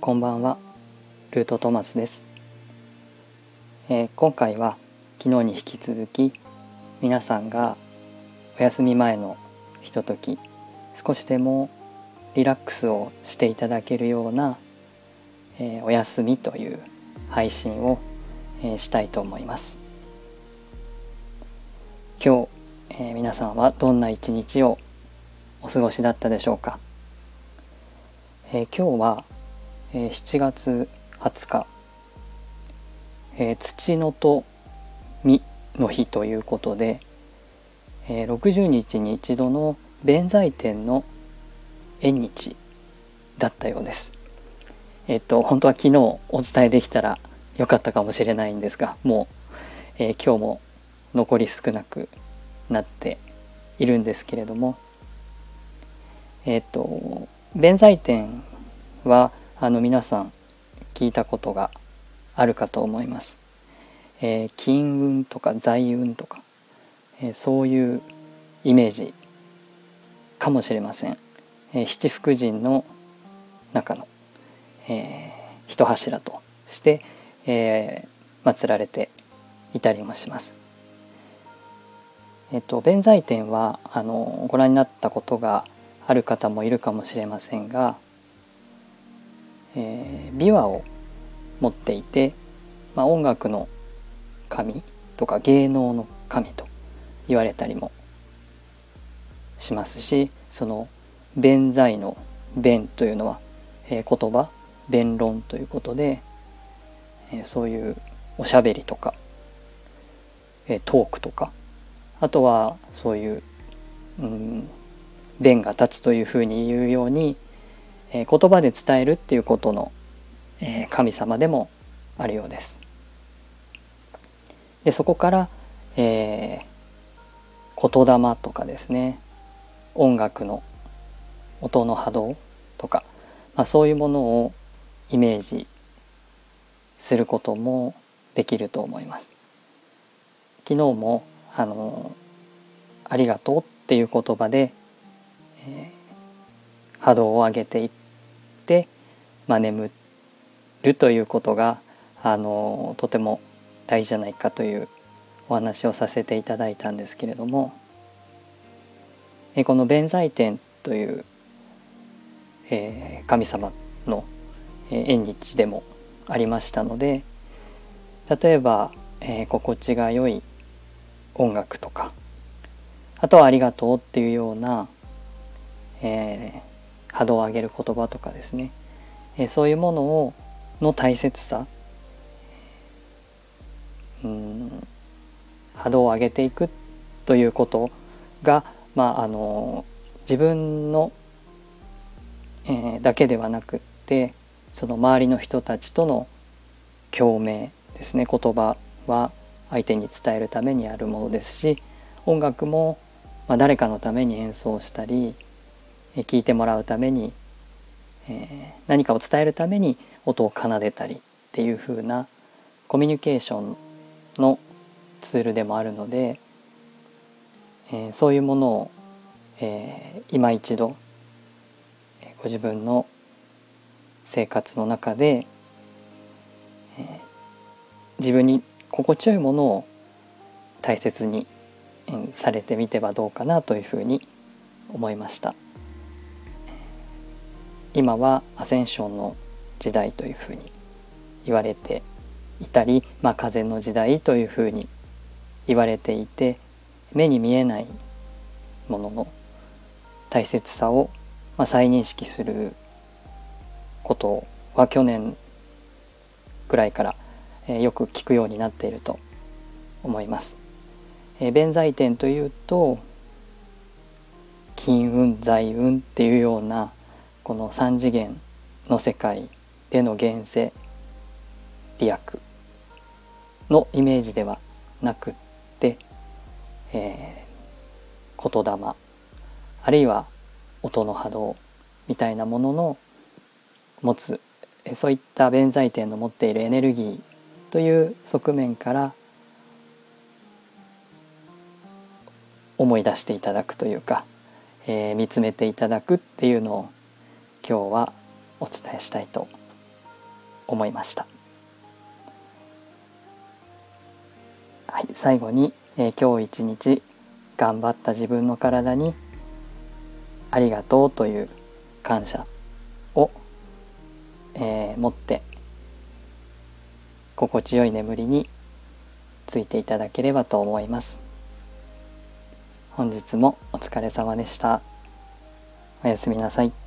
こんばんはルートトマスです、えー、今回は昨日に引き続き皆さんがお休み前のひととき少しでもリラックスをしていただけるような、えー、お休みという配信を、えー、したいと思います。今日、え皆さんはどんな一日をお過ごしだったでしょうか？えー、今日は、えー、7月20日、えー、土のと実の日ということで、えー、60日に一度の弁財天の縁日だったようです。えっ、と本当は昨日お伝えできたらよかったかもしれないんですがもう、え今日も残り少なくなっているんですけれどもえっ、と弁財天はあの皆さん聞いたことがあるかと思います。えー、金運とか財運とか、えー、そういうイメージかもしれません。えー、七福神の中の、え、一柱として、え、祀られていたりもします。えっと弁財天はあのご覧になったことがある方もいるかもしれませんがえー、琵琶を持っていて、まあ、音楽の神とか芸能の神と言われたりもしますしその弁財の弁というのは、えー、言葉弁論ということで、えー、そういうおしゃべりとか、えー、トークとかあとはそういう、うん、弁が立つというふうに言うようにえー、言葉で伝えるっていうことの、えー、神様でもあるようです。でそこから、えー、言霊とかですね音楽の音の波動とか、まあ、そういうものをイメージすることもできると思います。昨日もあのありがとうっていう言葉で、えー、波動を上げていっ、まあ、眠るということがあのとても大事じゃないかというお話をさせていただいたんですけれどもえこの弁財天という、えー、神様の、え縁日でもありましたので例えば、えー、心地が良い音楽とかあとは「ありがとう」っていうような、えー、波動を上げる言葉とかですね。えそういうものをの大切さ。うん。波動を上げていくということが、まあ、あの自分の、えー、だけではなくってその周りの人たちとの共鳴ですね。言葉は相手に伝えるためにあるものですし音楽も、まあ、誰かのために演奏したり聴いてもらうためにえー、何かを伝えるために音を奏でたりっていう風なコミュニケーションのツールでもあるので、えー、そういうものを、えー、今一度ご自分の生活の中で、えー、自分に心地よいものを大切にされてみてはどうかなというふうに思いました。今はアセンションの時代というふうに言われていたり、まあ、風の時代というふうに言われていて目に見えないものの大切さを、まあ、再認識することは去年ぐらいから、えー、よく聞くようになっていると思います。えー、弁財天というと金運財運っていうようなこの3次元の世界での現世利益のイメージではなくって、えー、言霊あるいは音の波動みたいなものの持つそういった弁財天の持っているエネルギーという側面から思い出していただくというか、えー、見つめていただくっていうのを今日はお伝えしたいと思いました。はい、最後に、えー、今日一日頑張った自分の体にありがとうという感謝を、えー、持って心地よい眠りについていただければと思います。本日もお疲れ様でした。おやすみなさい。